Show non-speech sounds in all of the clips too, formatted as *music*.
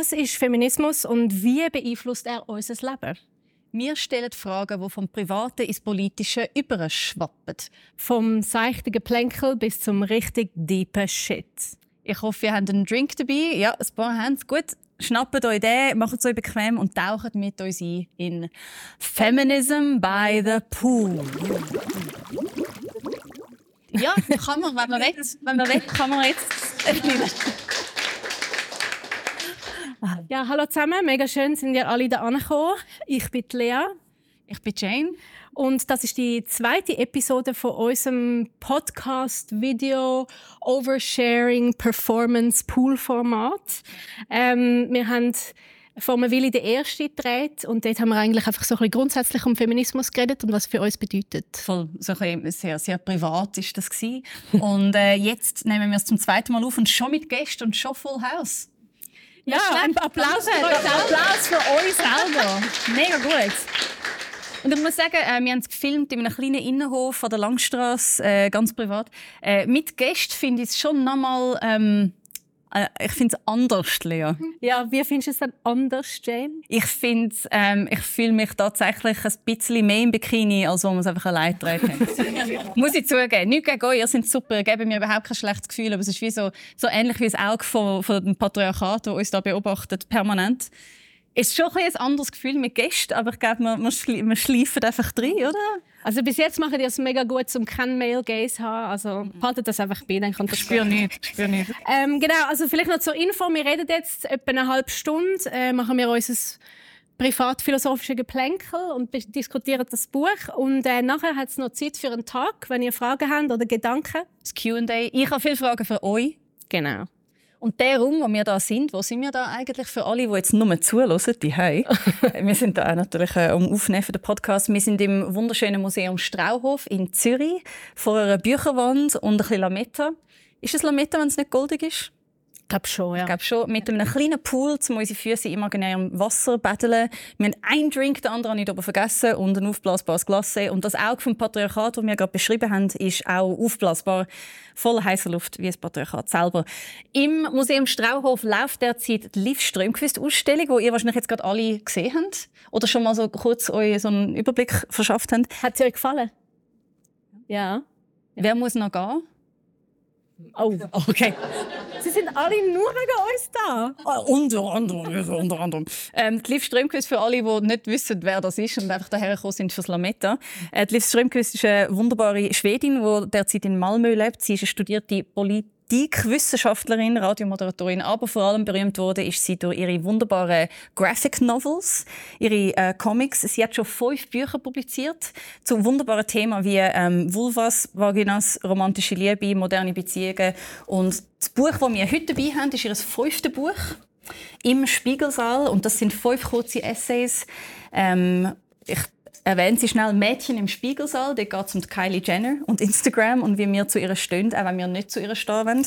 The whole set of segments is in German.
Was ist Feminismus und wie beeinflusst er unser Leben? Wir stellen Fragen, die vom Privaten ins Politische überschwappen. Vom seichten Geplänkel bis zum richtig deepen Shit. Ich hoffe, ihr habt einen Drink dabei. Ja, ein paar haben es. Gut, schnappt euch den, macht es euch bequem und taucht mit uns ein in Feminism by the Pool. Ja, kann man, wenn man *laughs* will. Wenn man will, kann man jetzt. Ja, hallo zusammen, mega schön sind ihr alle da angekommen. Ich bin Lea. Ich bin Jane. Und das ist die zweite Episode von unserem Podcast Video Oversharing Performance Pool Format. Ähm, wir haben vor einer Weile den ersten gedreht und dort haben wir eigentlich einfach so ein bisschen grundsätzlich um Feminismus geredet und was für uns bedeutet. Voll, so ein sehr, sehr privat ist das gewesen. und äh, jetzt nehmen wir es zum zweiten Mal auf und schon mit Gästen und schon Full House. Ja, ein Applaus für euch. Applaus für euch selber. Mega gut. Und ich muss sagen, äh, wir haben es gefilmt in einem kleinen Innenhof an der Langstrasse, äh, ganz privat. Äh, mit Gästen finde ich es schon nochmal ähm, äh, ich finde es anders, Lea. Ja, wie findest du es denn anders, Jane? Ich finde, ähm, ich fühle mich tatsächlich ein bisschen mehr im Bikini, als wenn man es einfach allein trägt. *laughs* Muss ich zugeben. Nicht gegen euch, ihr seid super, gebt mir überhaupt kein schlechtes Gefühl, aber es ist wie so, so ähnlich wie das Auge von, von dem Patriarchat, das uns da beobachtet, permanent. Es ist schon ein, anderes Gefühl mit Gästen, aber ich glaube, man, man, schlie man schleift einfach drin, oder? Also bis jetzt machen die es mega gut, um keinen Male Gaze zu haben. Also haltet das einfach bei, dann kommt das Ich spüre nicht, ich spüre nicht. Ähm, genau, also vielleicht noch zur Info. Wir reden jetzt etwa eine halbe Stunde, äh, machen wir unser privat-philosophische Geplänkel und diskutieren das Buch. Und äh, nachher hat es noch Zeit für einen Tag, wenn ihr Fragen habt oder Gedanken. Das Q&A. Ich habe viele Fragen für euch. Genau. Und der Raum, wo wir da sind, wo sind wir da eigentlich für alle, die jetzt nur zuhören, die hey. *laughs* Wir sind da natürlich äh, um Aufnehmen für den Podcast. Wir sind im wunderschönen Museum Strauhof in Zürich vor einer Bücherwand und ein bisschen Lametta. Ist es Lametta, wenn es nicht goldig ist? Glaube schon, ja. Ich glaube schon. Mit einem kleinen Pool, um unsere Füße imaginär im Wasser betteln. Wir haben einen Drink, den anderen nicht aber vergessen und ein aufblasbares Glas. Und das Auge vom Patriarchat, das wir gerade beschrieben haben, ist auch aufblasbar. Voller heißer Luft, wie das Patriarchat selber. Im Museum Strauhof läuft derzeit die Liv Strömquist-Ausstellung, die ihr wahrscheinlich jetzt gerade alle gesehen habt. Oder schon mal so kurz euch so einen Überblick verschafft habt. Hat sie euch gefallen? Ja. Wer muss noch gehen? Oh, okay. Sie sind alle nur wegen uns da. Ah, unter anderem, unter anderem. Ähm, die Liv Strömquist für alle, die nicht wissen, wer das ist und einfach dahergekommen sind fürs Lametta. Äh, die Liv Strömquist ist eine wunderbare Schwedin, die derzeit in Malmö lebt. Sie ist eine studierte Polit Politikwissenschaftlerin, Radiomoderatorin, aber vor allem berühmt wurde ist sie durch ihre wunderbaren Graphic Novels, ihre äh, Comics. Sie hat schon fünf Bücher publiziert zu wunderbaren Themen wie ähm, Vulvas, Vaginas, romantische Liebe, moderne Beziehungen. Und das Buch, das wir heute dabei haben, ist ihr fünftes Buch im Spiegelsaal und das sind fünf kurze Essays. Ähm, ich erwähnen Sie schnell Mädchen im Spiegelsaal. Da geht es um Kylie Jenner und Instagram und wie wir zu ihr stehen, auch wenn wir nicht zu ihr stehen wollen.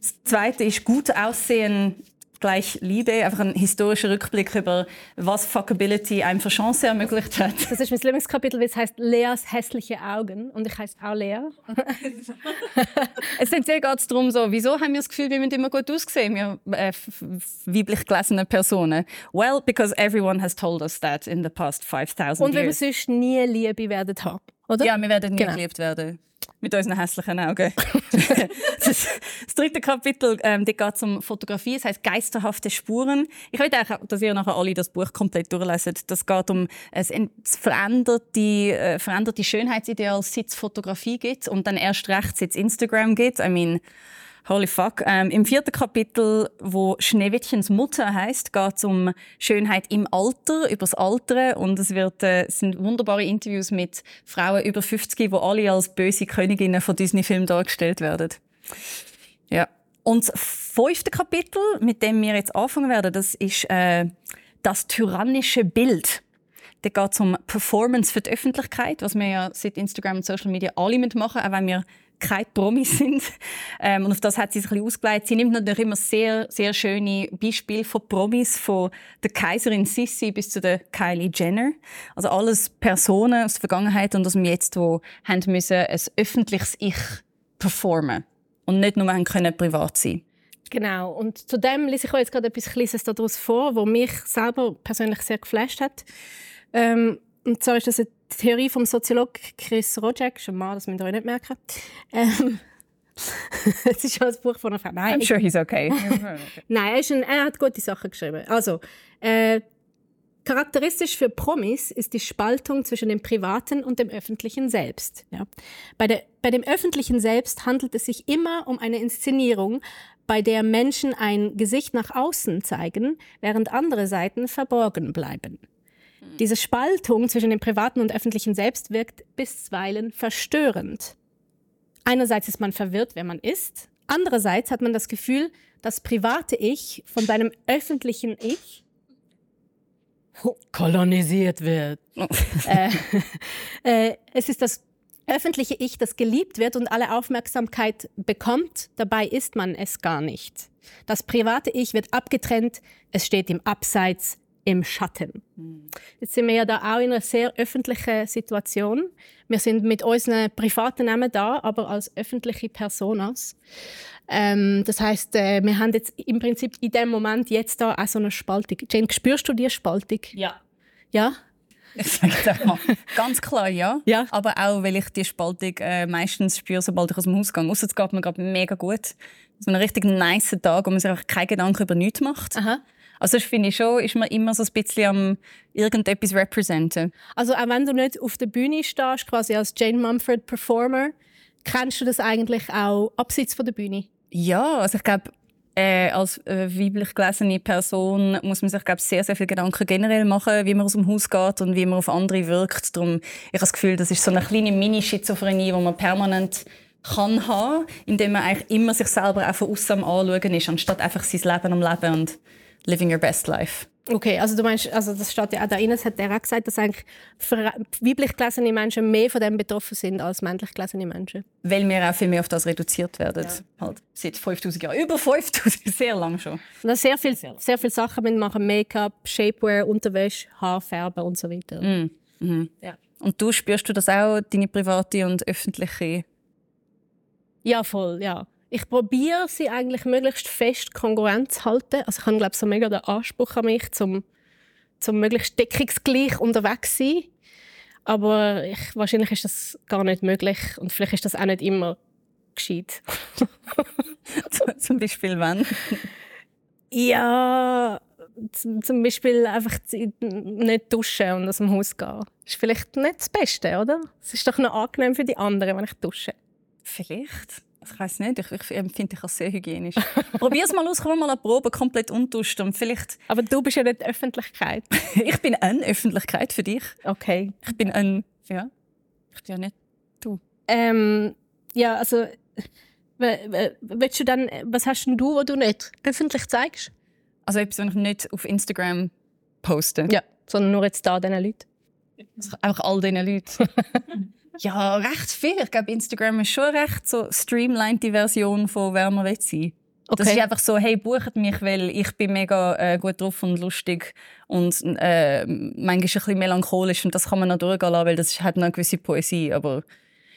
Das Zweite ist gut aussehen gleich Liebe, einfach ein historischer Rückblick über was Fuckability einem für Chancen ermöglicht hat. Das ist mein Lieblingskapitel, wie es heißt Leas hässliche Augen und ich heiße auch Lea. *laughs* es geht es darum, so, wieso haben wir das Gefühl, wir müssen immer gut aussehen, wir äh, weiblich gelesene Personen? Well, because everyone has told us that in the past 5000 years. Und wir sonst nie Liebe werden haben, oder? Ja, wir werden nie genau. geliebt werden mit unseren hässlichen Augen. *laughs* das, das, dritte Kapitel ähm, geht um Fotografie, es heißt geisterhafte Spuren. Ich will auch, dass ihr nachher alle das Buch komplett durchlesen. Das geht um ein veränderte, äh, veränderte Schönheitsideal, seit es Fotografie gibt und dann erst recht, seit es Instagram gibt. I mean, Holy fuck. Ähm, Im vierten Kapitel, wo Schneewittchens Mutter heißt, geht es um Schönheit im Alter, über das Alter. Und es, wird, äh, sind wunderbare Interviews mit Frauen über 50, die alle als böse Königinnen von Disney-Filmen dargestellt werden. Ja. Und das fünfte Kapitel, mit dem wir jetzt anfangen werden, das ist äh, das tyrannische Bild. Da geht es um Performance für die Öffentlichkeit, was wir ja seit Instagram und Social Media alle mitmachen, auch wenn wir keine Promis sind. Ähm, und auf das hat sie sich ein bisschen ausgeleitet. Sie nimmt natürlich immer sehr, sehr schöne Beispiele von Promis, von der Kaiserin Sissi bis zu der Kylie Jenner. Also alles Personen aus der Vergangenheit und aus dem Jetzt, die haben müssen ein öffentliches Ich performen und nicht nur können privat sein. Genau. Und zudem lese ich euch jetzt gerade etwas Kleines daraus vor, was mich selber persönlich sehr geflasht hat. Ähm, und zwar ist das eine Theorie vom Soziologen Chris Rojek, schon mal, das müsst ihr euch nicht merken. Ähm, *laughs* es ist schon ein Buch von einer Frau. Nein, I'm sure he's okay. *laughs* Nein, er, ist ein, er hat gute Sachen geschrieben. Also, äh, Charakteristisch für Promis ist die Spaltung zwischen dem privaten und dem öffentlichen Selbst. Ja. Bei, der, bei dem öffentlichen Selbst handelt es sich immer um eine Inszenierung, bei der Menschen ein Gesicht nach außen zeigen, während andere Seiten verborgen bleiben. Hm. Diese Spaltung zwischen dem privaten und öffentlichen Selbst wirkt bisweilen verstörend. Einerseits ist man verwirrt, wer man ist. Andererseits hat man das Gefühl, das private Ich von seinem öffentlichen Ich kolonisiert wird. *laughs* äh, äh, es ist das öffentliche Ich, das geliebt wird und alle Aufmerksamkeit bekommt. Dabei ist man es gar nicht. Das private Ich wird abgetrennt. Es steht im Abseits, im Schatten. Jetzt sind wir ja da auch in einer sehr öffentlichen Situation. Wir sind mit unseren privaten Namen da, aber als öffentliche Personas. Ähm, das heißt, äh, wir haben jetzt im Prinzip in dem Moment jetzt da auch so eine Spaltung. Jane, spürst du die Spaltung? Ja. Ja? Ich sage mal, ganz klar ja. ja. Aber auch, weil ich die Spaltung äh, meistens spüre, sobald ich aus dem Haus gehe. Ausser es geht mir gerade mega gut. So einen richtig nice Tag, wo man sich einfach keine Gedanken über nichts macht. Aha. Also ich finde schon, ist man immer so ein bisschen am irgendetwas representen. Also auch wenn du nicht auf der Bühne stehst, quasi als Jane Mumford Performer, kennst du das eigentlich auch abseits von der Bühne? Ja, also ich glaube, äh, als äh, weiblich gelesene Person muss man sich glaub, sehr, sehr viel Gedanken generell machen, wie man aus dem Haus geht und wie man auf andere wirkt. Darum, ich habe das Gefühl, das ist so eine kleine Mini-Schizophrenie, die man permanent kann haben, indem man eigentlich immer sich selber auch von außen am Anschauen ist, anstatt einfach sein Leben am Leben und living your best life. Okay, also du meinst, also das steht ja auch da rein, das hat er auch gesagt, dass eigentlich weiblich gelesene Menschen mehr von dem betroffen sind als männlich gelesene Menschen. Weil wir auch viel mehr auf das reduziert werden. Ja. Halt seit 5000 Jahren. Über 5000, *laughs* sehr lang schon. Und sehr viele sehr viel Sachen mit machen, Make-up, Shapewear, Unterwäsche, Haarfärben und so weiter. Mm. Mhm. Ja. Und du spürst du das auch, deine private und öffentliche? Ja, voll, ja ich probiere sie eigentlich möglichst fest kongruent zu halten. Also ich habe glaube so mega den Anspruch an mich, zum, zum möglichst deckungsgleich unterwegs zu sein. Aber ich, wahrscheinlich ist das gar nicht möglich und vielleicht ist das auch nicht immer gescheit. *laughs* zum Beispiel wann? Ja, zum Beispiel einfach nicht duschen und aus dem Haus gehen. Das ist vielleicht nicht das Beste, oder? Es ist doch noch angenehm für die anderen, wenn ich dusche. Vielleicht. Ich weiß nicht, ich, ich empfinde dich als sehr hygienisch. *laughs* Probier es mal aus, komm mal eine Probe komplett unduscht und vielleicht... Aber du bist ja nicht Öffentlichkeit. *laughs* ich bin eine Öffentlichkeit für dich. Okay. Ich bin ein... Ja. Ich bin ja nicht du. Ähm, ja, also... Willst du dann, was hast denn du, was du nicht öffentlich zeigst? Also etwas, was ich nicht auf Instagram poste? Ja, sondern nur jetzt da diesen Leuten? Also einfach all diesen Leuten. *laughs* Ja, recht viel. Ich glaube, Instagram ist schon recht so streamlined die Version von wer man will sein. Okay. Das ist einfach so, hey, bucht mich, weil ich bin mega äh, gut drauf und lustig und äh, manchmal ein bisschen melancholisch und das kann man noch durchgehen lassen, weil das hat noch eine gewisse Poesie, aber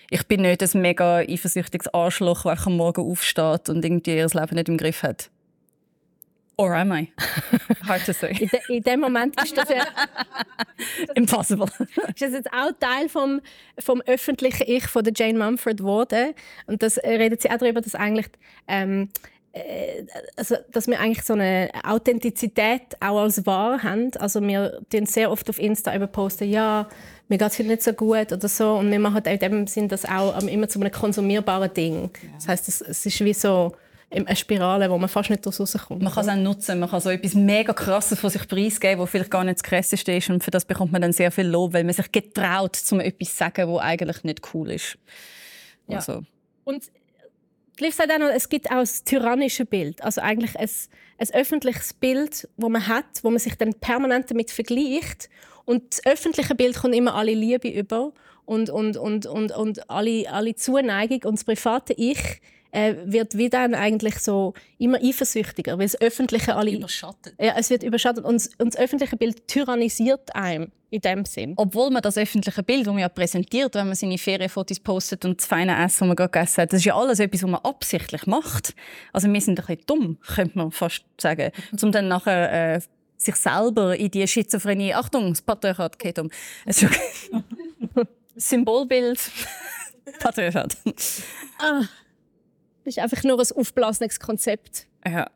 ich bin nicht ein mega eifersüchtiges Arschloch, am Morgen aufsteht und irgendwie ihr Leben nicht im Griff hat. Or am I? *laughs* Hard to say. In, de, in dem Moment ist das ja... *laughs* Impossible. *laughs* ist das jetzt auch Teil vom, vom öffentlichen Ich von der Jane Mumford geworden. Und das redet sie auch darüber, dass eigentlich... Ähm, äh, also, dass wir eigentlich so eine Authentizität auch als wahr haben. Also wir posten sehr oft auf Insta über posten, ja, mir geht es nicht so gut oder so. Und wir machen in dem Sinn das auch immer zu einem konsumierbaren Ding. Das heißt, es ist wie so eine Spirale, wo man fast nicht rauskommt. Man kann es auch nutzen, man kann so etwas mega krasses von sich preisgeben, was vielleicht gar nicht das krasseste ist und für das bekommt man dann sehr viel Lob, weil man sich getraut, um etwas zu sagen, was eigentlich nicht cool ist. Ja. Also. Und Liv sagt auch noch, es gibt auch das tyrannische Bild, also eigentlich ein, ein öffentliches Bild, wo man hat, wo man sich dann permanent damit vergleicht und das öffentliche Bild kommt immer alle Liebe über und, und, und, und, und alle, alle Zuneigung und das private Ich äh, wird wie dann eigentlich so immer eifersüchtiger, weil das Öffentliche alle... Überschattet. Ja, es wird überschattet und, und das öffentliche Bild tyrannisiert einem in dem Sinn. Obwohl man das öffentliche Bild, das man ja präsentiert, wenn man seine Ferienfotos postet und das feine Essen, das man gerade gegessen hat, das ist ja alles etwas, was man absichtlich macht. Also wir sind ein bisschen dumm, könnte man fast sagen, *laughs* um dann nachher äh, sich selber in die Schizophrenie, Achtung, das Patriarchat geht um. Also, *laughs* Symbolbild, *laughs* Patriarchat. Das ist einfach nur ein aufblasenes Konzept. Ja.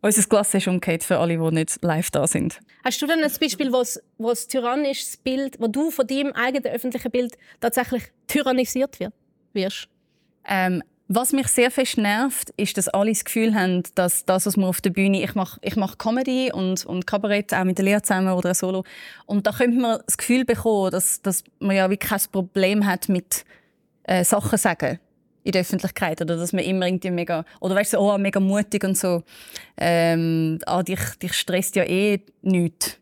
Unser Glas ist umgekehrt für alle, die nicht live da sind. Hast du denn ein Beispiel, wo das tyrannisches Bild, wo du von deinem eigenen öffentlichen Bild tatsächlich tyrannisiert wird, wirst? Ähm, was mich sehr fest nervt, ist, dass alle das Gefühl haben, dass das, was man auf der Bühne, ich mache, ich mache Comedy und, und Kabarett auch mit der Lea zusammen oder Solo, und da könnte man das Gefühl bekommen, dass, dass man ja wie kein Problem hat mit äh, Sachen sagen in der Öffentlichkeit oder dass man immer irgendwie mega oder weißt du oh mega mutig und so ähm, ah, dich, dich stresst ja eh nichts.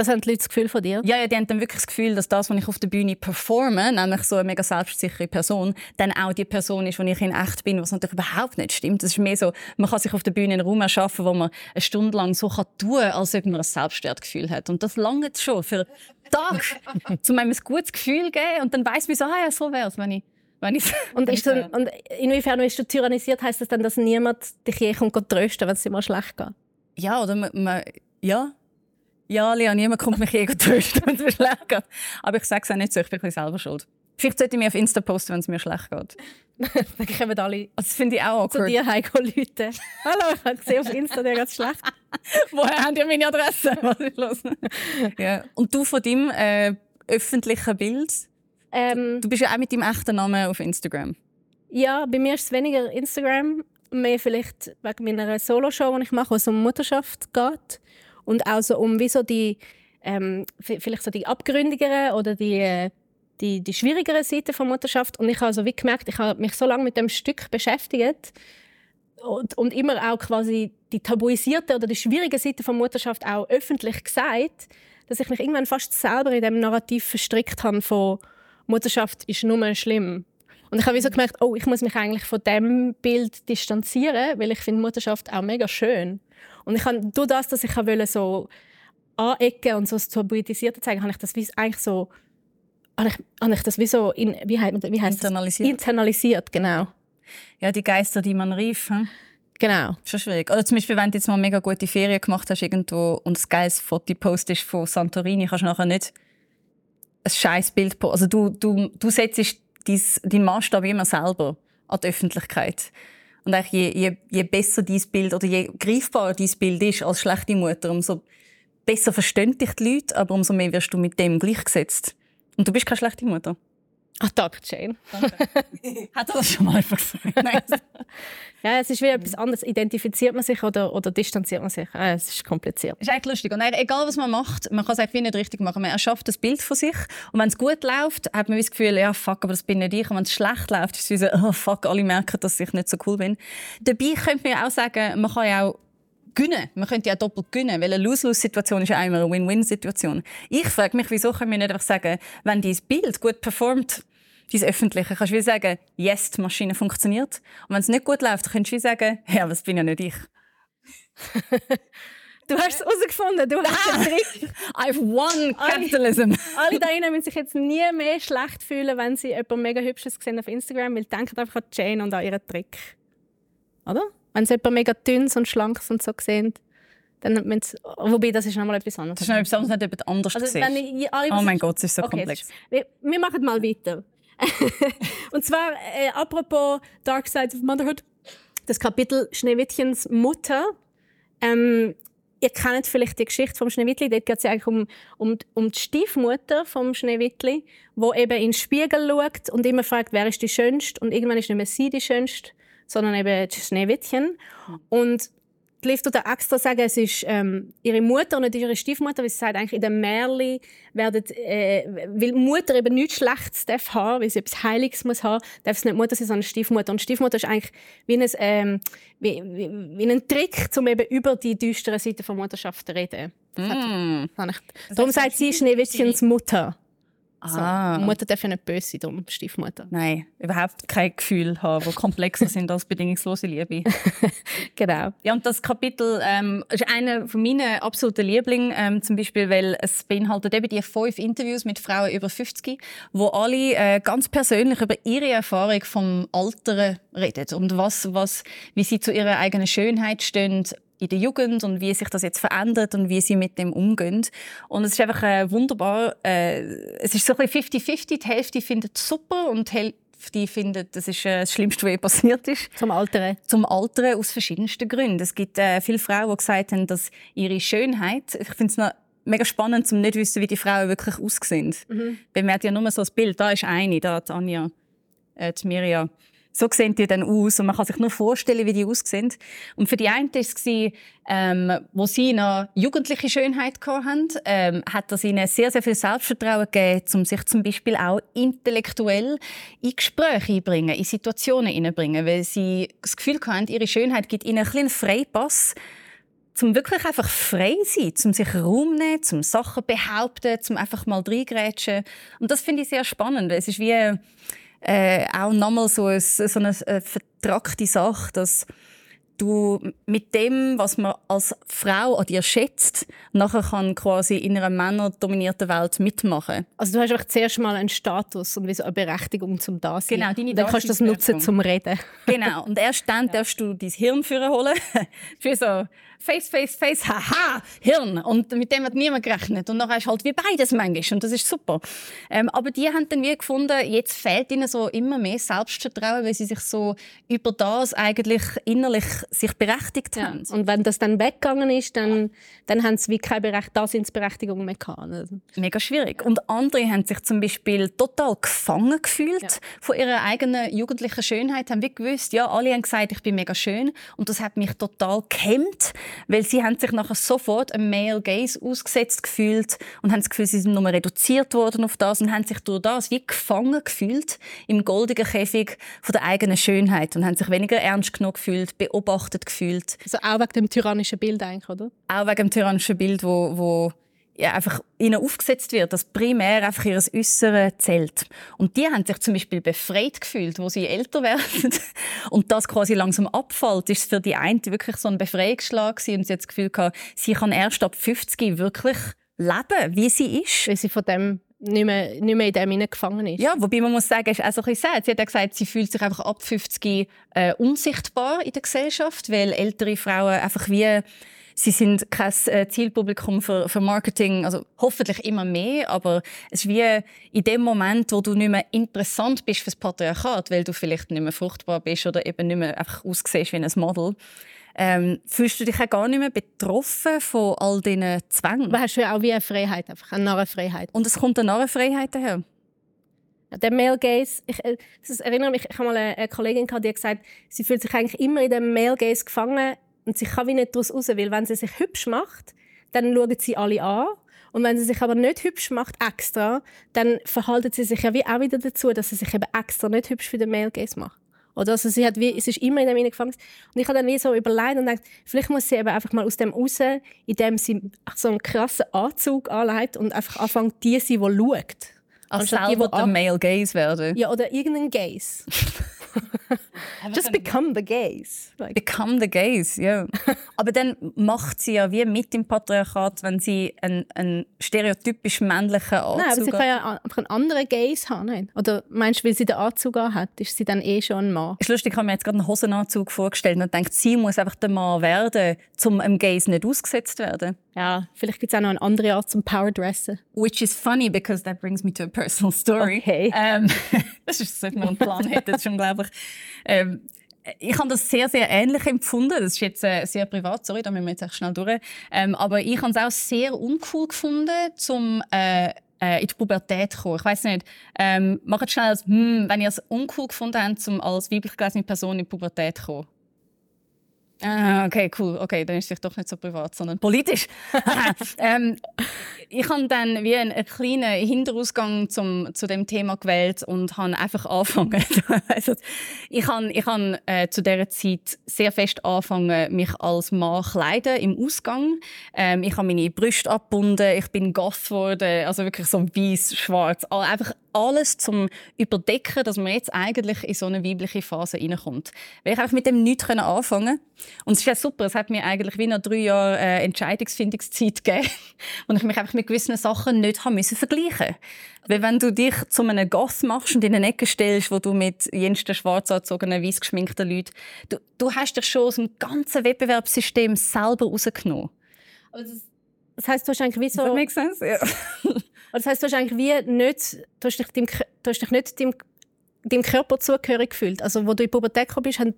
Das haben die Leute das Gefühl von dir? Ja, ja, die haben dann wirklich das Gefühl, dass das, was ich auf der Bühne performe, nämlich so eine mega selbstsichere Person, dann auch die Person ist, die ich in echt bin, was natürlich überhaupt nicht stimmt. Das ist mehr so, man kann sich auf der Bühne einen Raum erschaffen, wo man eine Stunde lang so kann tun kann, als ob man ein Selbstwertgefühl hat. Und das lange schon für einen Tag, *laughs* um einem ein gutes Gefühl zu geben. Und dann weiss man so, ah ja, so wäre es, wenn ich wenn *laughs* und, ist dann, und inwiefern bist du tyrannisiert? Heißt das dann, dass niemand dich je kommt trösten, wenn es dir mal schlecht geht? Ja, oder man, man ja. Ja, Lea, niemand kommt mich je trösten, *laughs* wenn es mir schlecht geht. Aber ich sage es auch nicht so, ich bin selber schuld. Vielleicht sollte ich mich auf Insta posten, wenn es mir schlecht geht. *laughs* dann kommen alle also das finde ich auch awkward. zu dir heimgehen Leute. Hallo, ich habe gesehen auf Insta, dir geht schlecht. Woher haben die meine Adresse? Was ist los? ja. Und du von deinem äh, öffentlichen Bild? Ähm, du bist ja auch mit deinem echten Namen auf Instagram. Ja, bei mir ist es weniger Instagram, mehr vielleicht wegen meiner Solo-Show, die ich mache, wo es um Mutterschaft geht. Und auch so um wie so die, ähm, vielleicht so die abgründigeren oder die, die, die schwierigeren Seiten der Mutterschaft. Und ich habe also wie gemerkt, ich habe mich so lange mit dem Stück beschäftigt und, und immer auch quasi die tabuisierte oder die schwierige Seite der Mutterschaft auch öffentlich gesagt, dass ich mich irgendwann fast selber in dem Narrativ verstrickt habe von Mutterschaft ist nur schlimm. Und ich habe so gemerkt, oh, ich muss mich eigentlich von dem Bild distanzieren, weil ich finde Mutterschaft auch mega schön. Und ich habe durch das, dass ich wollte so anecken und so das Tabuisierte zeigen, habe ich das wie eigentlich so habe ich, habe ich das wie so in, wie, wie heißt internalisiert. Das? internalisiert, genau. Ja, die Geister, die man rief. Hm? Genau. Schon schwierig. Oder zum Beispiel, wenn du jetzt mal mega gute Ferien gemacht hast irgendwo und das geiles Foto postest von Santorini, kannst du nachher nicht ein scheiß Bild Also du, du, du setzt deinen Maßstab immer selber an die Öffentlichkeit. Und je, je, je besser dein Bild oder je greifbarer dein Bild ist als schlechte Mutter, umso besser verstehen dich die Leute, aber umso mehr wirst du mit dem gleichgesetzt. Und du bist keine schlechte Mutter. Ach, danke, Jane. Danke. Hat er das schon mal gesagt? Nein. *laughs* ja, es ist wie etwas anderes. Identifiziert man sich oder, oder distanziert man sich? Ja, es ist kompliziert. Es ist eigentlich lustig. Und egal, was man macht, man kann es eigentlich nicht richtig machen. Man erschafft das Bild von sich. Und wenn es gut läuft, hat man das Gefühl, ja, fuck, aber das bin nicht ich. Und wenn es schlecht läuft, ist es so, oh, fuck, alle merken, dass ich nicht so cool bin. Dabei könnte man ja auch sagen, man kann ja auch gewinnen. Man könnte ja doppelt gewinnen, weil eine Lose-Lose-Situation ist ja immer eine Win-Win-Situation. Ich frage mich, wieso können wir nicht einfach sagen, wenn dieses Bild gut performt, dein Öffentliche. Kannst du wie sagen, yes, die Maschine funktioniert. Und wenn es nicht gut läuft, kannst du wie sagen, ja, das bin ja nicht ich. *laughs* Du hast es herausgefunden, du hast den Trick. *laughs* I've won capitalism. Alle, alle da drinnen müssen sich jetzt nie mehr schlecht fühlen, wenn sie etwas mega Hübsches sehen auf Instagram, weil denken einfach an Jane und an ihren Trick. Oder? Wenn sie etwas mega dünnes und schlankes und so sehen, dann müssen sie, wobei, das ist nochmal etwas anderes. Das ist noch etwas anderes, nicht etwas anderes also, ich, Oh mein Gott, das ist so okay, komplex. Ist, wir, wir machen mal weiter. *laughs* und zwar, äh, apropos Dark Side of Motherhood, das Kapitel Schneewittchens Mutter. Ähm, ihr kennt vielleicht die Geschichte vom Schneewittli. Dort geht es eigentlich um, um, um die Stiefmutter vom Schneewittli, wo eben in den Spiegel schaut und immer fragt, wer ist die Schönste. Und irgendwann ist nicht mehr sie die Schönste, sondern eben das Schneewittchen. Und die Liv tut extra sagen, es ist ähm, ihre Mutter und nicht ihre Stiefmutter, weil sie sagt, eigentlich in dem Märchen werden, äh, weil Mutter eben nichts Schlechtes darf haben, weil sie etwas Heiliges muss haben, darf es nicht Mutter sein, sondern Stiefmutter. Und Stiefmutter ist eigentlich wie ein, ähm, wie, wie, wie ein Trick, um eben über die düstere Seite der Mutterschaft zu reden. Mm. Hat, ich, darum sagt sie Schneewittchens Mutter. Ah. So. Mutter darf ja nicht böse sein, darum Stiefmutter. Nein, überhaupt kein Gefühl haben, die komplexer sind als bedingungslose Liebe. *laughs* genau. Ja, und das Kapitel ähm, ist einer von meinen absoluten Lieblingen, ähm, zum Beispiel, weil es beinhaltet eben die fünf Interviews mit Frauen über 50, wo alle äh, ganz persönlich über ihre Erfahrung vom Alteren reden und was, was, wie sie zu ihrer eigenen Schönheit stehen in der Jugend und wie sich das jetzt verändert und wie sie mit dem umgehen. Und es ist einfach äh, wunderbar. Äh, es ist so ein bisschen 50-50. Die Hälfte findet es super und die Hälfte findet, das ist äh, das Schlimmste, was passiert ist. Zum Alteren? Zum Alteren aus verschiedensten Gründen. Es gibt äh, viele Frauen, die gesagt haben, dass ihre Schönheit, ich finde es noch mega spannend, um nicht zu wissen, wie die Frauen wirklich aussehen. Mhm. Weil man hat ja nur so ein Bild, da ist eine, da die Anja, äh, die Mirja so sehen die dann aus und man kann sich nur vorstellen, wie die aussehen. Und für die einen war es, ähm, wo sie noch jugendliche Schönheit hatten, ähm, hat das ihnen sehr, sehr viel Selbstvertrauen gegeben, um sich zum Beispiel auch intellektuell in Gespräche einbringen, in Situationen einbringen, weil sie das Gefühl hatten, ihre Schönheit gibt ihnen ein einen Freipass, zum wirklich einfach frei sein, zum sich Raum nehmen, zum Sachen behaupten, zum einfach mal reingrätschen. Und das finde ich sehr spannend. Es ist wie äh, auch nochmal so, ein, so eine äh, vertragte Sache, dass du mit dem, was man als Frau an dir schätzt, nachher kann quasi in einer männerdominierten Welt mitmachen. Also du hast einfach zuerst mal einen Status und wie so eine Berechtigung zum da sein. Genau, deine dann kannst du das nutzen zum Reden. Genau, und erst dann *laughs* ja. darfst du dein Hirn führen holen *laughs* für so Face, Face, Face, haha, Hirn. Und mit dem hat niemand gerechnet. Und dann hast du halt wie beides manchmal. Und das ist super. Ähm, aber die haben dann wie gefunden, jetzt fehlt ihnen so immer mehr Selbstvertrauen, weil sie sich so über das eigentlich innerlich sich berechtigt ja. haben. Und wenn das dann weggegangen ist, dann, dann haben sie wie keine Berecht Daseinsberechtigung mehr gehabt. Also. Mega schwierig. Und andere haben sich zum Beispiel total gefangen gefühlt von ihrer eigenen jugendlichen Schönheit, haben wie gewusst, ja, alle haben gesagt, ich bin mega schön. Und das hat mich total gehemmt weil sie haben sich nachher sofort einem Male Gaze ausgesetzt gefühlt und haben das Gefühl, sie sind nur reduziert worden auf das und haben sich durch das wie gefangen gefühlt im goldigen Käfig von der eigenen Schönheit und haben sich weniger ernst genommen gefühlt, beobachtet gefühlt. Also auch wegen dem tyrannischen Bild eigentlich, oder? Auch wegen dem tyrannischen Bild, wo, wo ja, einfach ihnen aufgesetzt wird, dass primär einfach ihr Äußere zählt. Und die haben sich zum Beispiel befreit gefühlt, wo sie älter *laughs* werden und das quasi langsam abfällt, ist für die eine wirklich so ein Befreiungsschlag gewesen und sie hat das Gefühl gehabt, sie kann erst ab 50 wirklich leben, wie sie ist. Weil sie von dem nicht mehr, nicht mehr in dem gefangen ist. Ja, wobei man muss sagen, ist auch so ein bisschen sad. Sie hat ja gesagt, sie fühlt sich einfach ab 50 äh, unsichtbar in der Gesellschaft, weil ältere Frauen einfach wie sie sind kein äh, Zielpublikum für, für Marketing, also hoffentlich immer mehr, aber es ist wie in dem Moment, wo du nicht mehr interessant bist fürs Patriarchat, weil du vielleicht nicht mehr fruchtbar bist oder eben nicht mehr einfach aussiehst wie ein Model, ähm, fühlst du dich auch gar nicht mehr betroffen von all diesen Zwängen. Aber hast du ja auch wie eine Freiheit, einfach eine Narrenfreiheit. Und es kommt eine Narrenfreiheit daher. Der Male Gaze, ich, äh, das erinnere mich, ich habe mal eine, Kollegin gehabt, die hat gesagt, sie fühlt sich eigentlich immer in dem Male Gaze gefangen, und sie kann wie nicht daraus raus, weil wenn sie sich hübsch macht, dann schauen sie alle an. Und wenn sie sich aber nicht hübsch macht, extra, dann verhalten sie sich ja wie auch wieder dazu, dass sie sich eben extra nicht hübsch für den Male Gaze macht. Oder also sie hat wie, es ist immer in dem gefangen. Und ich habe dann wie so überlegt und gedacht, vielleicht muss sie eben einfach mal aus dem raus, indem sie so einen krassen Anzug anlegt und einfach anfängt, die sein, die schaut. Also selber die, der Male Gaze werden. Ja, oder irgendein Gaze. *laughs* Just become the gays. Like. Become the gays, ja. *laughs* Aber dann macht sie ja wie mit dem Patriarchat, wenn sie einen, einen stereotypisch männlichen Anzug Nein, aber sie kann ja einfach einen anderen Gays haben. Nicht? Oder meinst du, weil sie den Anzug hat, ist sie dann eh schon ein Mann? Ist lustig, ich habe mir jetzt gerade einen Hosenanzug vorgestellt und denkt, sie muss einfach der Mann werden, um einem Gays nicht ausgesetzt zu werden. Ja, vielleicht gibt es auch noch eine andere Art zum Powerdressen. Which is funny, because that brings me to a personal story. Okay. Ähm, *laughs* das ist, sollte man einen Plan hätten, das ist unglaublich. Ähm, ich habe das sehr, sehr ähnlich empfunden. Das ist jetzt äh, sehr privat, sorry, da müssen wir jetzt echt schnell durch. Ähm, aber ich habe es auch sehr uncool gefunden, zum äh, äh, in die Pubertät zu kommen. Ich weiß nicht, ähm, macht schnell als, hm, wenn ihr es uncool gefunden habt, um als weiblich gelesene Person in die Pubertät zu kommen. Ah, okay, cool. Okay, dann ist es doch nicht so privat, sondern politisch. *laughs* *laughs* ähm, ich habe dann wie einen, einen kleinen Hinterausgang zum, zu dem Thema gewählt und habe einfach angefangen. *laughs* also, ich habe, ich habe äh, zu dieser Zeit sehr fest angefangen, mich als Mann kleiden im Ausgang. Ähm, ich habe meine Brüste abgebunden, ich bin goth geworden, also wirklich so weiß, schwarz, einfach alles zum Überdecken, dass man jetzt eigentlich in so eine weibliche Phase reinkommt. Weil ich einfach mit dem nichts anfangen Und es ist ja super, es hat mir eigentlich wie nach drei Jahren äh, Entscheidungsfindungszeit gegeben, *laughs* und ich mich einfach mit gewissen Sachen nicht haben müssen vergleichen Weil wenn du dich zu einem Goth machst und in eine Ecke stellst, wo du mit jensten schwarz angezogenen, weiß geschminkten Leuten, du, du hast dich schon aus dem ganzen Wettbewerbssystem selber rausgenommen. Also das heisst, du hast eigentlich wie so... Das sense, ja. *laughs* das heisst, du hast eigentlich wie nicht... Du hast dich, dem, du hast dich nicht deinem, deinem Körper zugehörig gefühlt. Also, wo du in Pubertät gekommen bist, hat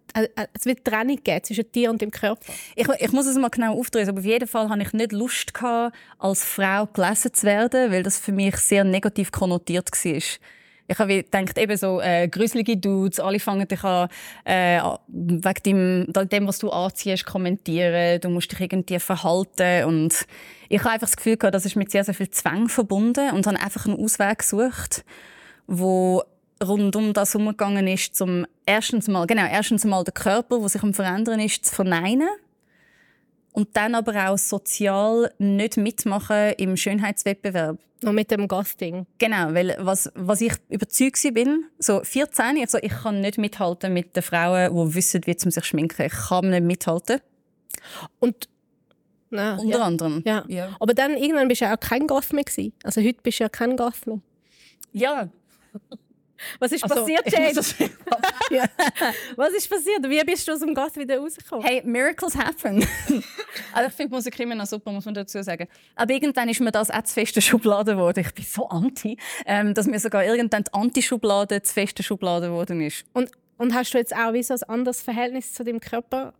es wird Trennung gegeben zwischen dir und dem Körper. Ich, ich muss es mal genau aufdrehen, aber auf jeden Fall hatte ich nicht Lust, gehabt, als Frau gelesen zu werden, weil das für mich sehr negativ konnotiert war. Ich habe gedacht, eben so äh, gruselige Dudes, alle fangen dich an, äh, wegen dem, dem, was du anziehst, kommentieren. Du musst dich irgendwie verhalten. Und ich habe einfach das Gefühl gehabt, das ist mit sehr, sehr viel Zwang verbunden und habe einfach einen Ausweg gesucht, wo rund um das umgegangen ist, zum erstens mal, genau, erstens mal den Körper, der sich am Verändern ist, zu verneinen und dann aber auch sozial nicht mitmachen im Schönheitswettbewerb. Noch mit dem Gasting. Genau, weil was, was ich überzeugt bin, so 14, also ich kann nicht mithalten mit den Frauen, die wissen, wie sie sich schminken. Ich kann nicht mithalten. Und na, Unter ja. anderem. Ja. ja. Aber dann irgendwann bist du ja auch kein Goth mehr gewesen. Also heute bist du ja kein Goth mehr. Ja. Was ist also, passiert, Jane? *laughs* ja. *laughs* Was ist passiert? Wie bist du aus dem Goth wieder rausgekommen? Hey, Miracles happen. *laughs* also ich finde Musik immer noch super, muss man dazu sagen. Aber irgendwann ist mir das auch zu feste Schublade geworden. Ich bin so anti, ähm, dass mir sogar irgendwann die Anti-Schublade zu feste Schublade geworden ist. Und, und hast du jetzt auch wie so ein anderes Verhältnis zu deinem Körper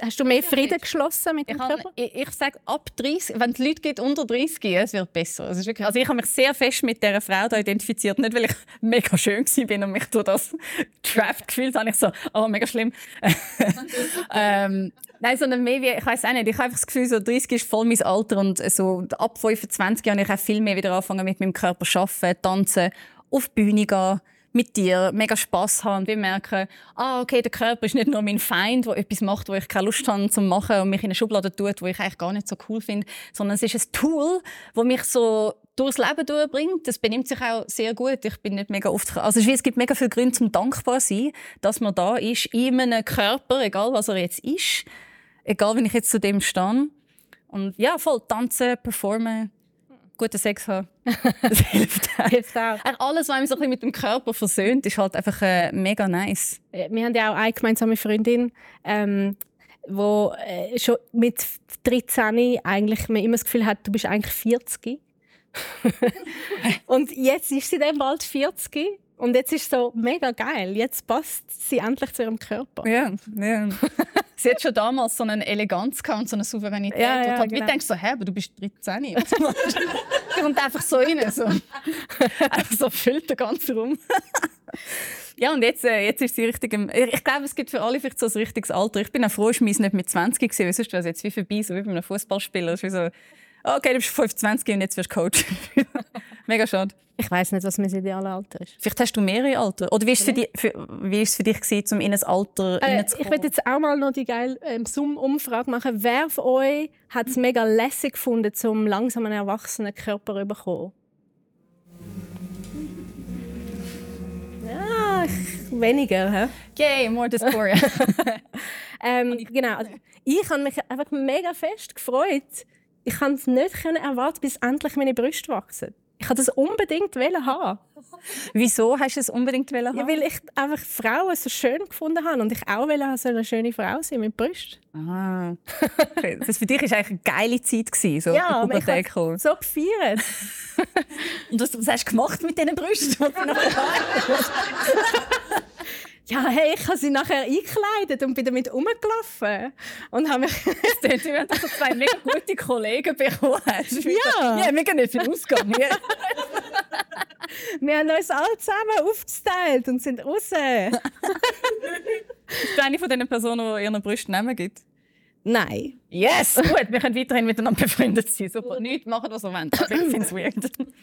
Hast du mehr Frieden geschlossen mit dem ich Körper? ich, ich sage, ab 30, wenn es Leute gibt unter 30, es wird besser. Also, wirklich, also ich habe mich sehr fest mit dieser Frau da identifiziert. Nicht, weil ich *laughs* mega schön war und mich durch das *laughs* trapped gefühlt habe. Ich so, oh, mega schlimm. *laughs* ähm, Nein, sondern mehr wie, ich weiß auch nicht, ich habe einfach das Gefühl, so 30 ist voll mein Alter und so ab 25 habe ich auch viel mehr wieder angefangen mit meinem Körper zu arbeiten, tanzen, auf die Bühne gehen mit dir mega Spass haben und wir merken, ah, okay, der Körper ist nicht nur mein Feind, der etwas macht, wo ich keine Lust habe zu machen und mich in eine Schublade tut, wo ich eigentlich gar nicht so cool finde, sondern es ist ein Tool, das mich so durchs Leben durchbringt. Das benimmt sich auch sehr gut. Ich bin nicht mega oft, also es gibt mega viele Gründe zum dankbar zu sein, dass man da ist in einem Körper, egal was er jetzt ist, egal wenn ich jetzt zu dem stehe. Und ja, voll tanzen, performen, guten Sex haben. *laughs* Das hilft auch. hilft auch. Alles, was mich so ein mit dem Körper versöhnt, ist halt einfach äh, mega nice. Wir haben ja auch eine gemeinsame Freundin, ähm, wo äh, schon mit 13 eigentlich man immer das Gefühl hat, du bist eigentlich 40. *laughs* *laughs* und jetzt ist sie dann bald 40 und jetzt ist so mega geil. Jetzt passt sie endlich zu ihrem Körper. Ja, ja. *laughs* sie hat schon damals so eine Eleganz und so eine Souveränität. Ja, ja, und hat genau. denkst so, hä, aber du bist 13. und *laughs* einfach so rein. So. einfach *laughs* so füllt der ganze Raum. ja, und jetzt, äh, jetzt ist sie richtig im, Ich glaube, es gibt für alle vielleicht so ein richtiges Alter. Ich bin auch froh, ich war nicht mit 20 gewesen, weil sonst wäre es jetzt wie vorbei, so wie bei einem Fußballspieler. so, okay, du bist 25 und jetzt wirst du Coach. *laughs* Mega schade. Ich weiß nicht, was mein ideales Alter ist. Vielleicht hast du mehrere Alter. Oder wie war es für, dich, für, wie ist es für dich gewesen, um in ein Alter äh, Ich werde jetzt auch mal noch die geile ähm, Zoom-Umfrage machen. Wer von euch hat es mega lässig gefunden, zum langsam einen erwachsenen Körper zu bekommen? Ja, weniger. Hä? Yay, more dysphoria. *laughs* ähm, *laughs* genau. Also, ich habe mich einfach mega fest gefreut. Ich konnte es nicht erwarten, bis endlich meine Brüste wachsen. Ich wollte das unbedingt haben. *laughs* Wieso hast du es unbedingt haben? Ja, weil ich einfach Frauen so schön gefunden habe und ich auch wollte so eine schöne Frau sein mit Brüsten. Ah. Okay. Das für dich war eigentlich eine geile Zeit gewesen, so *laughs* ja, ich habe so gefeiert. *laughs* und was, was hast du gemacht mit diesen Brüsten? Ja, hey, ich habe sie nachher eingekleidet und bin damit rumgelaufen. Und habe mich... *laughs* das klingt, wie so zwei mega gute Kollegen bekommen hast. *laughs* Ja. Ja, mega nicht viel Ausgang. *laughs* wir haben uns alle zusammen aufgeteilt und sind raus. Bist du eine von diesen Personen, die ihren Brüsten Namen gibt? Nein. Yes! Gut, wir können weiterhin miteinander befreundet sein. Super, nichts machen, was wir wollen. Aber ich finde es weird.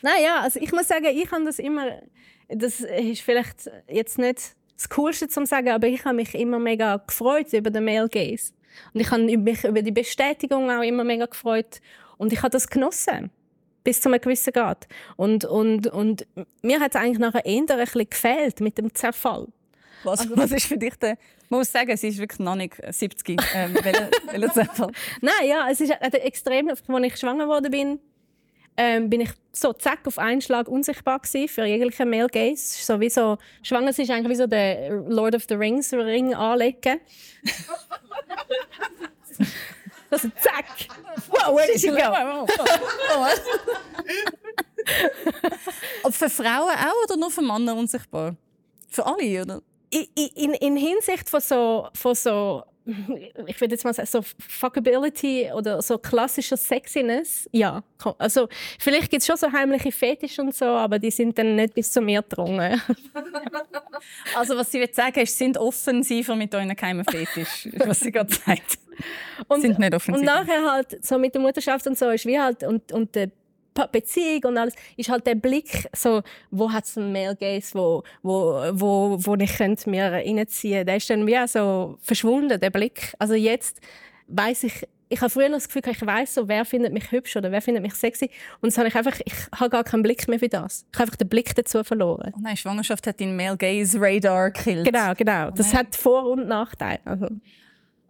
Nein, ja, also ich muss sagen, ich habe das immer, das ist vielleicht jetzt nicht das Coolste zu sagen, aber ich habe mich immer mega gefreut über den Male Gaze. Und ich habe mich über die Bestätigung auch immer mega gefreut. Und ich habe das genossen. Bis zu einem gewissen Grad. Und, und, und mir hat es eigentlich nachher eher ein bisschen gefehlt mit dem Zerfall. Was, also, was ist für dich der... Man muss sagen, sie ist wirklich noch nicht 70. Ähm, welcher *laughs* Zerfall? Nein, ja, es ist extrem, als ich schwanger geworden bin, ähm, bin ich so zack auf einen Schlag unsichtbar gewesen für jegliche Male Gaze. So wie so, schwanger ist eigentlich wie so der Lord of the Rings Ring anlegen. *laughs* Also zack! Wow, where did she go? Ob *laughs* für Frauen auch oder nur für Männer unsichtbar? Für alle, oder? In, in Hinsicht von so, von so ich würde jetzt mal sagen, so Fuckability oder so klassischer Sexiness, ja. Also, vielleicht gibt es schon so heimliche Fetisch und so, aber die sind dann nicht bis zu mir gedrungen. *laughs* also, was sie will sagen ist, sind offensiver mit euren geheimen Fetisch, was sie gerade sagt. Und, sind nicht offensiv. Und nachher halt, so mit der Mutterschaft und so, ist wie halt, und, und der Beziehung und alles, ist halt der Blick, so, wo hat es einen Male Gaze, wo, wo, wo, wo ich könnte mir reinziehen Der ist dann wie so verschwunden, der Blick. Also jetzt weiß ich, ich habe früher noch das Gefühl, ich weiß so, wer findet mich hübsch oder wer findet mich sexy. Und jetzt habe ich einfach, ich habe gar keinen Blick mehr für das. Ich habe einfach den Blick dazu verloren. Oh nein, Schwangerschaft hat den Male Gaze Radar gekillt. Genau, genau. Oh das hat Vor- und Nachteile. Also.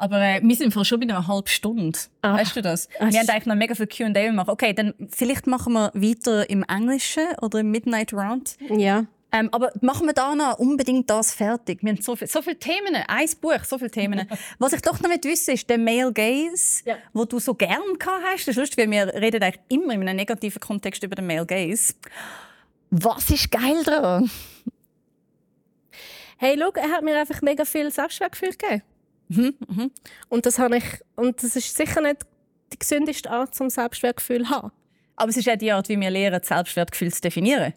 Aber äh, wir sind schon bei einer halben Stunde. Ah. Weißt du das? Ach. Wir haben eigentlich noch mega viel Q&A gemacht. Okay, dann vielleicht machen wir weiter im Englischen oder im Midnight Round. Ja. Ähm, aber machen wir da noch unbedingt das fertig. Wir haben so, viel, so viele Themen, ein Buch, so viele Themen. *laughs* Was ich doch noch nicht wissen ist der Male Gaze, ja. wo du so gern gehabt hast. Das ist lustig, weil wir reden eigentlich immer in einem negativen Kontext über den Male Gaze. Was ist geil daran? Hey, schau, er hat mir einfach mega viel Selbstwertgefühl gegeben. Mhm, mhm. Und das habe ich, und das ist sicher nicht die gesündeste Art, zum Selbstwertgefühl zu haben. Aber es ist auch die Art, wie wir lernen, das Selbstwertgefühl zu definieren.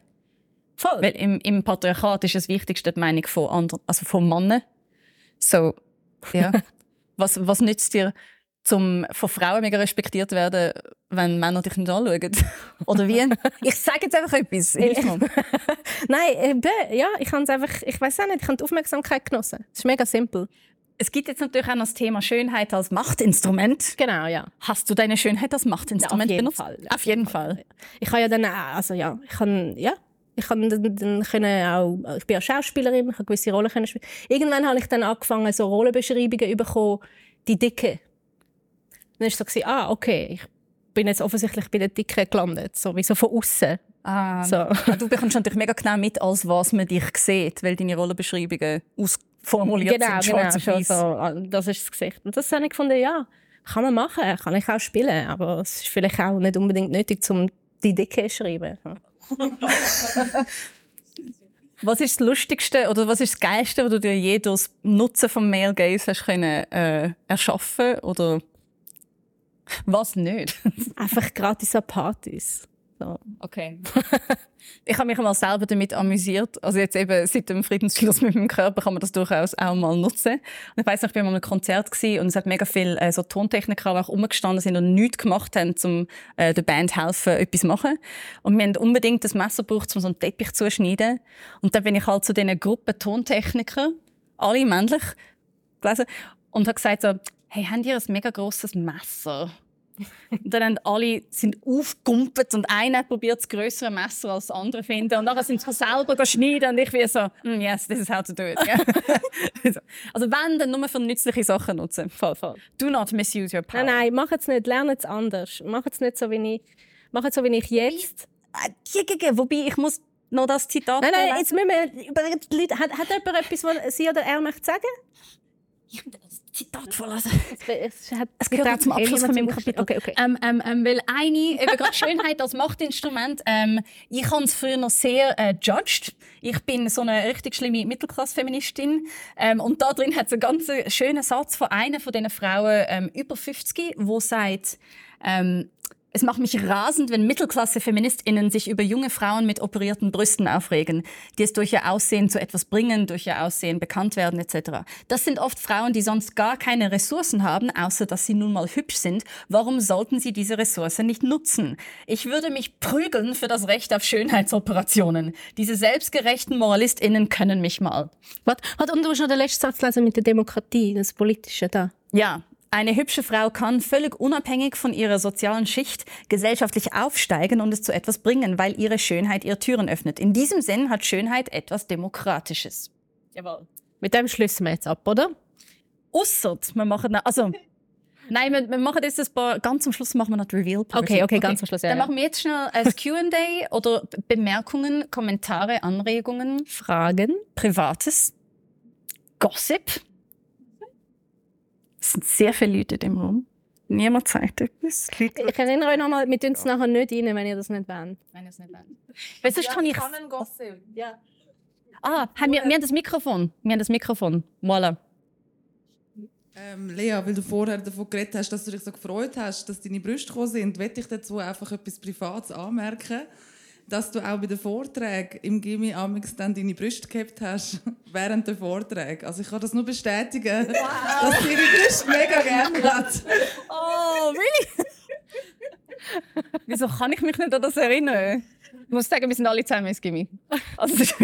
Voll. Weil im, im Patriarchat ist das Wichtigste die Meinung von anderen, also von Männern. So, ja. *laughs* was, was nützt dir, zum von Frauen mega respektiert werden, wenn Männer dich nicht anschauen? *laughs* Oder wie? ich sage jetzt einfach etwas. *laughs* Nein, ja, ich habe einfach, ich weiß auch nicht, ich habe die Aufmerksamkeit genossen. Es ist mega simpel. Es gibt jetzt natürlich auch noch das Thema Schönheit als Machtinstrument. Genau, ja. Hast du deine Schönheit als Machtinstrument ja, auf benutzt? Fall, auf jeden Fall. Ich habe ja dann, also ja, ich kann, ja, ich kann dann, dann können auch, ich bin ja Schauspielerin, ich habe gewisse Rollen können spielen. Irgendwann habe ich dann angefangen, so Rollenbeschreibungen zu bekommen, die Dicke. Dann war es so, ah, okay, ich bin jetzt offensichtlich bei der Dicke gelandet, so wie so von außen. Ah, so. Du bekommst natürlich mega genau mit, als was man dich sieht, weil deine Rollenbeschreibungen aus formuliert genau, sind. Genau, schon so, das ist das Gesicht. Und das habe ich gefunden, ja, kann man machen, kann ich auch spielen, aber es ist vielleicht auch nicht unbedingt nötig, um die Dicke zu schreiben. *laughs* was ist das Lustigste oder was ist das Geilste, was du dir je durch das Nutzen von Male Gaze hast können, äh, erschaffen oder was nicht? Einfach gratis an Partys. So. Okay. *laughs* ich habe mich mal selber damit amüsiert. Also jetzt eben seit dem Friedensschluss mit meinem Körper kann man das durchaus auch mal nutzen. Und ich weiß noch, ich war mal einem Konzert und es hat mega viele äh, so Tontechniker auch umgestanden sind und nichts gemacht haben, um äh, der Band helfen, etwas zu machen. Und wir haben unbedingt das Messer gebraucht, um so einen Teppich zu schneiden. Und dann bin ich halt zu diesen Gruppen Tontechniker, alle männlich, gelesen und habe gesagt so, hey, habt ihr ein mega grosses Messer? Und dann haben alle sind aufgumpet und einer probiert das größere Messer als das andere finden. Und dann sind sie selber schneiden und ich wie so mm, yes this is how to do it. Yeah. *laughs* also wenn dann nur für nützliche Sachen nutzen. Voll, voll. do not misuse your power. Nein nein mach es nicht. Lerne es anders. Mach es nicht so wie ich mach es so wie ich jetzt. Wobei ich muss noch das Zitat nein nein jetzt müssen wir über die Leute hat, hat jemand etwas was sie oder er möchte sagen ich Zitat vorlesen. Es, es, es gehört zum Abschluss von meinem Kapitel. Okay, okay. Ähm, ähm, ähm, weil eine, eben gerade Schönheit als Machtinstrument, ähm, ich habe es früher noch sehr äh, judged. Ich bin so eine richtig schlimme Mittelklasse-Feministin. Ähm, und da drin hat es einen ganz schönen Satz von einer von diesen Frauen ähm, über 50, wo sagt, ähm, Es macht mich rasend, wenn Mittelklasse-FeministInnen sich über junge Frauen mit operierten Brüsten aufregen, die es durch ihr Aussehen zu etwas bringen, durch ihr Aussehen bekannt werden etc. Das sind oft Frauen, die sonst gar keine Ressourcen haben, außer dass sie nun mal hübsch sind. Warum sollten sie diese Ressource nicht nutzen? Ich würde mich prügeln für das Recht auf Schönheitsoperationen. Diese selbstgerechten MoralistInnen können mich mal. Was? Und du hast noch den letzten Satz lesen mit der Demokratie, das Politische da. Ja, eine hübsche Frau kann völlig unabhängig von ihrer sozialen Schicht gesellschaftlich aufsteigen und es zu etwas bringen, weil ihre Schönheit ihr Türen öffnet. In diesem Sinn hat Schönheit etwas Demokratisches. Jawohl. Mit dem schließen wir jetzt ab, oder? Ausser, wir machen, also, nein, wir, wir machen jetzt ein paar, ganz am Schluss machen wir noch die reveal -Party. Okay, okay, ganz am Schluss. Ja, Dann ja. machen wir jetzt schnell ein *laughs* Q&A oder Bemerkungen, Kommentare, Anregungen, Fragen. Privates, Gossip. Es sind sehr viele Leute in dem Raum. Niemand sagt etwas. Leute, Ich erinnere euch nochmal, wir tun es nachher nicht rein, wenn ihr das nicht wollt. Nein, das nicht Weil sonst kann ich... Ja. Ah, haben wir, wir haben das Mikrofon. Wir haben das Mikrofon. Voilà. Ähm, Lea, weil du vorher davon geredet hast, dass du dich so gefreut hast, dass deine Brüste gekommen sind, möchte ich dazu einfach etwas Privates anmerken, dass du auch bei den Vorträgen im Gimmi amix dann deine Brüste gehabt hast *laughs* während der Vorträge. Also ich kann das nur bestätigen, dass sie ihre Brüste mega gerne hat. Oh, really? Wieso kann ich mich nicht an das erinnern? Ich muss sagen, wir sind alle zusammen ins Gimmi. Also, *laughs*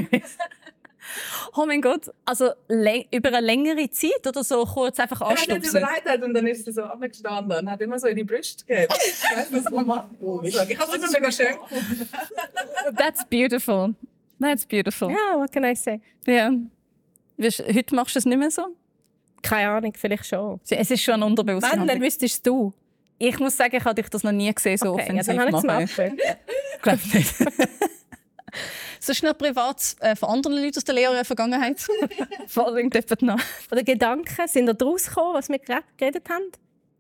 *laughs* oh mein Gott. Also über eine längere Zeit oder so kurz einfach Er hat nicht anstupsen? überlegt hat und dann ist sie so abgestanden und hat immer so in die Brüste gegeben. Ich weiß, was man macht. Ich habe es immer mega schön gefunden. That's beautiful. That's beautiful. Ja, what can I say? Ja. Weißt, heute machst du es nicht mehr so? Keine Ahnung, vielleicht schon. Es ist schon ein unterbewusster Wenn, dann wüsstest du. Ich muss sagen, ich habe dich das noch nie gesehen, so Okay, ja, offensiv dann habe ich es mal machen. Ich glaube nicht. *laughs* so schnell privat äh, von anderen Leuten aus der Lehrer Vergangenheit. Vor allem noch. Oder Gedanken, sind da draus gekommen, was wir gerade geredet haben?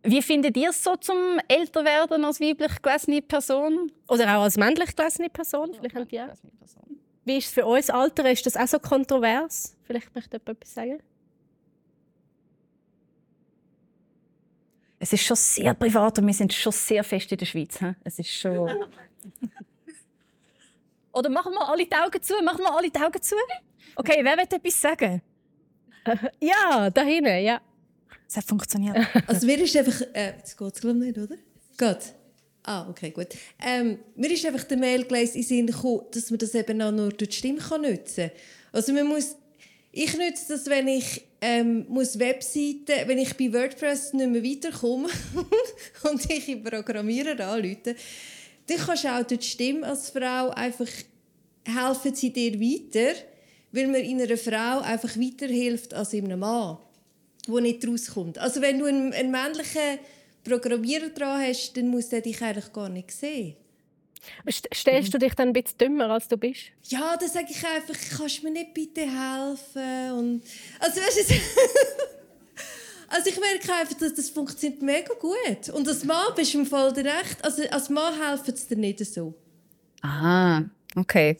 Wie findet ihr es so zum Älterwerden als weiblich gelesene Person? Oder auch als männlich gelesene Person? Vielleicht ihr auch. Wie ist es für uns Alter? Ist das auch so kontrovers? Vielleicht möchte jemand etwas sagen. Es ist schon sehr privat und wir sind schon sehr fest in der Schweiz. hä? Es ist schon. *laughs* Oder machen wir alle die Augen zu? Machen wir alle die Augen zu? Okay, wer will etwas sagen? *laughs* Ja, da hinten, ja. Es hat funktioniert. *laughs* Also mir ist einfach... Äh, geht glaube nicht, oder? Geht. Ah, okay, gut. Ähm, mir ist einfach der Mail gelesen in Sinn gekommen, dass man das eben auch nur durch die Stimme kann nutzen kann. Also man muss... Ich nutze das, wenn ich ähm, muss Webseiten, wenn ich bei WordPress nicht mehr weiterkomme *laughs* und ich einen Programmierer anrufe, dann kannst du auch durch die Stimme als Frau einfach helfen sie dir weiter, weil man in einer Frau einfach weiterhilft als in einem Mann wo nicht rauskommt. Also wenn du einen, einen männlichen Programmierer dran hast, dann muss der dich eigentlich gar nicht sehen. St stellst du dich dann ein bisschen dümmer, als du bist? Ja, dann sage ich einfach, kannst du mir nicht bitte helfen? Und, also, weißt du, *laughs* also ich merke einfach, dass das funktioniert mega gut. Und als Mann bist du im Fall recht. Also als Mann helfen es dir nicht so. Aha, okay.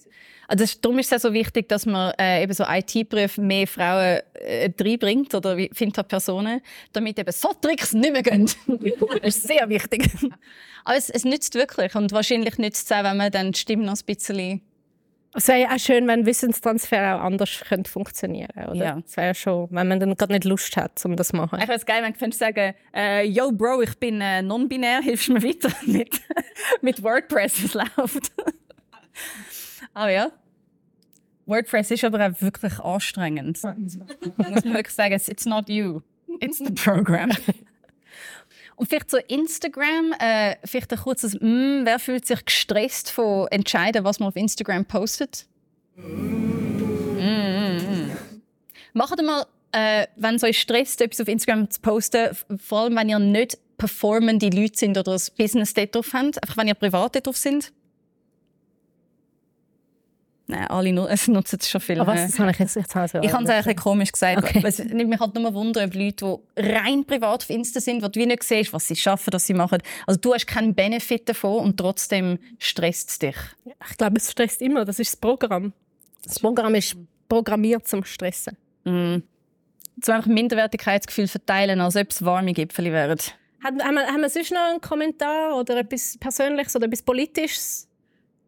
Also darum ist es auch so wichtig, dass man äh, eben so IT-Berufe mehr Frauen äh, reinbringt oder wie Finter-Personen, damit eben so Tricks nicht mehr gehen. *laughs* das ist sehr wichtig. Aber es, es nützt wirklich und wahrscheinlich nützt es auch, wenn man dann die Stimme noch ein bisschen... Es wäre ja auch schön, wenn Wissenstransfer auch anders könnte funktionieren könnte. Ja. Es wäre ja schon, wenn man dann gerade nicht Lust hat, um das zu machen. Ich wäre es geil, wenn du könntest sagen äh, «Yo, Bro, ich bin äh, non-binär, hilfst du mir weiter *laughs* mit, mit WordPress, es läuft?» Aber ja. WordPress ist aber auch wirklich anstrengend. muss man wirklich sagen, it's not you, it's the program. Und vielleicht so Instagram, äh, vielleicht ein kurzes mm, Wer fühlt sich gestresst von entscheiden, was man auf Instagram postet? Mm, mm, mm. Macht mal, äh, wenn es euch stresst, etwas auf Instagram zu posten, vor allem wenn ihr nicht performende Leute sind oder das Business dort drauf habt, einfach wenn ihr privat dort drauf sind. Nein, alle nu *laughs* es nutzen es schon viel. Aber hä? was, das habe ich jetzt, jetzt habe ich Ich habe es eigentlich ein bisschen komisch gesagt. Okay. Es nimmt mich halt nur Wunder, ob Leute, die rein privat auf Insta sind, wo du nicht siehst, was sie schaffen, was sie machen. Also du hast keinen Benefit davon und trotzdem stresst es dich. Ich glaube, es stresst immer. Das ist das Programm. Das Programm ist programmiert zum Stressen. Mm. So einfach Minderwertigkeitsgefühl verteilen, als ob es warme Gipfel wären. Haben, wir, haben wir sonst noch einen Kommentar oder etwas Persönliches oder etwas Politisches?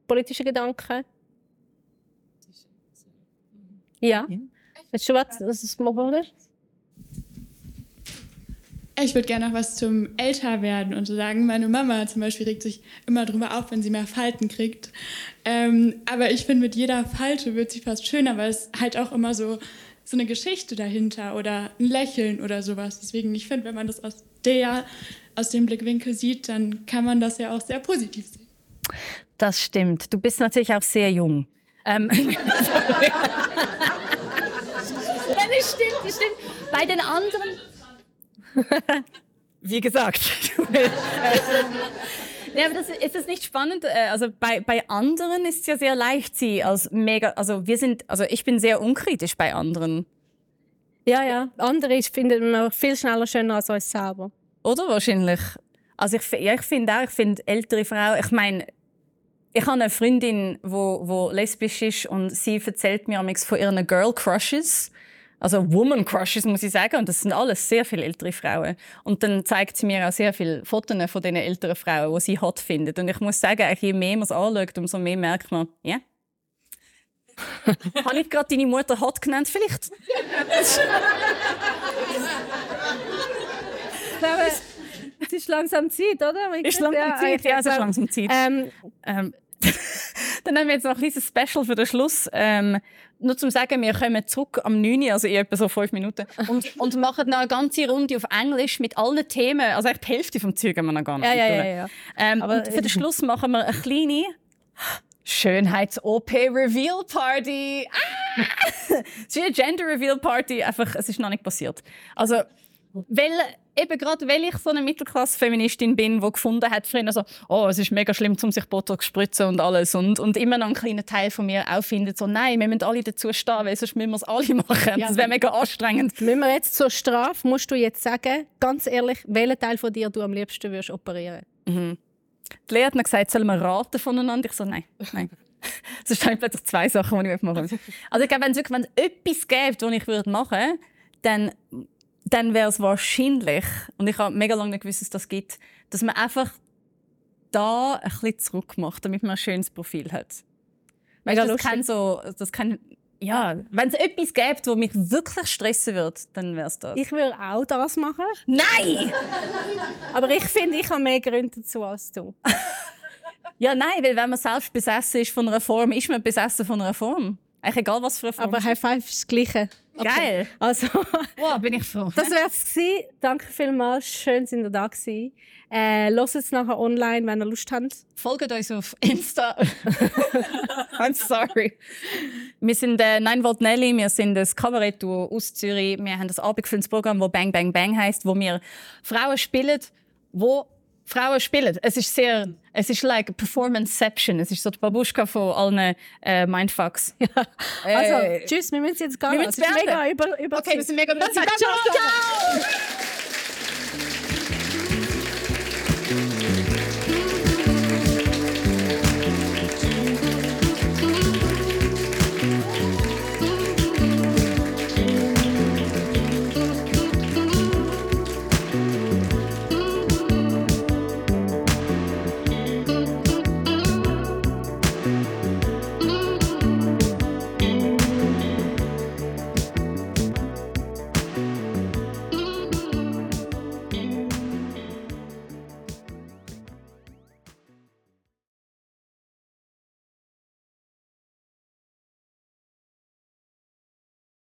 Politische Gedanken? Ja? Willst du was? Das ist oder? Ich würde gerne noch was zum Älterwerden und so sagen. Meine Mama zum Beispiel regt sich immer drüber auf, wenn sie mehr Falten kriegt. Ähm, aber ich finde, mit jeder Falte wird sie fast schöner, weil es halt auch immer so, so eine Geschichte dahinter oder ein Lächeln oder sowas. Deswegen, ich finde, wenn man das aus, der, aus dem Blickwinkel sieht, dann kann man das ja auch sehr positiv sehen. Das stimmt. Du bist natürlich auch sehr jung. Ähm. *laughs* ja, das stimmt, das stimmt. Bei den anderen *laughs* Wie gesagt. *laughs* ja, aber das, ist das nicht spannend? Äh, also bei, bei anderen ist es ja sehr leicht, sie als mega. Also wir sind, also ich bin sehr unkritisch bei anderen. Ja, ja. Andere finden wir viel schneller schöner als uns selber. Oder wahrscheinlich. Also ich, ja, ich finde auch, ich finde ältere Frauen, ich meine, ich habe eine Freundin, wo, wo lesbisch ist und sie erzählt mir von ihren Girl Crushes also Woman Crushes muss ich sagen und das sind alles sehr viele ältere Frauen und dann zeigt sie mir auch sehr viele Fotos von diesen älteren Frauen, die sie hot findet und ich muss sagen, je mehr man es anschaut, umso mehr merkt man, ja. Yeah. *laughs* Habe ich gerade deine Mutter hot genannt vielleicht? es ist langsam Zeit, oder? Ist langsam Zeit, ja, es ist langsam Zeit. Ähm, ähm, *laughs* dann haben wir jetzt noch ein kleines Special für den Schluss. Ähm, nur zum sagen, wir kommen zurück am 9. also in etwa so fünf Minuten und, *laughs* und machen noch eine ganze Runde auf Englisch mit allen Themen. Also echt die Hälfte vom Zeug haben wir noch gar nicht. Ja, ja, ja, ja. Ähm, Aber für den Schluss machen wir eine kleine Schönheits-OP-Reveal-Party. Ah! *laughs* es ist eine Gender-Reveal-Party, einfach, es ist noch nicht passiert. Also, weil eben gerade weil ich so eine Mittelklasse-Feministin bin, die gefunden hat früher so, oh, es ist mega schlimm, um sich Botox zu spritzen und alles und, und immer noch ein kleiner Teil von mir auch findet so, nein, wir müssen alle dazu stehen, weil sonst müssen wir es alle machen. Ja. Das wäre mega anstrengend. Müssen wir jetzt zur Strafe, musst du jetzt sagen, ganz ehrlich, welchen Teil von dir du am liebsten würdest operieren? Mhm. Die Lehrer hat mir gesagt, sollen wir raten voneinander? Ich so, nein, nein. *laughs* Es sind plötzlich zwei Sachen, die ich machen würde. Also ich glaube, wenn es wirklich etwas gäbe, was ich machen würde, dann dann wäre es wahrscheinlich, und ich habe mega lange nicht gewusst, dass das gibt, dass man einfach da ein bisschen zurück macht, damit man ein schönes Profil hat. Mega das kann so, das kann, ja, wenn es etwas gäbe, das mich wirklich stressen würde, dann wäre es das. Ich würde auch das machen. Nein! Aber ich finde, ich habe mehr Gründe dazu als du. *laughs* ja, nein, weil wenn man selbst besessen ist von einer Form, ist man besessen von einer Form. Eigentlich egal, was für eine Form. Aber High Five ist das Gleiche. Okay. Geil. Also, wow, bin ich froh. Das wäre es gewesen. Danke vielmals. Schön, sind ihr da gewesen. Äh, Hört es nachher online, wenn ihr Lust habt. Folgt uns auf Insta. *laughs* I'm sorry. Wir sind äh, 9 Volt Nelly. Wir sind das Kabarett-Duo aus Zürich. Wir haben das abendgefülltes Programm, das Bang Bang Bang heißt, wo wir Frauen spielen, wo Frauen spielen. Es ist sehr, es ist like Performanceception. Es ist so die Babuschka von allen äh, Mindfucks. *laughs* Ja. Also, tschüss, wir müssen jetzt gehen. Wir müssen es mega über, über Okay, wir sind mega über ciao. ciao.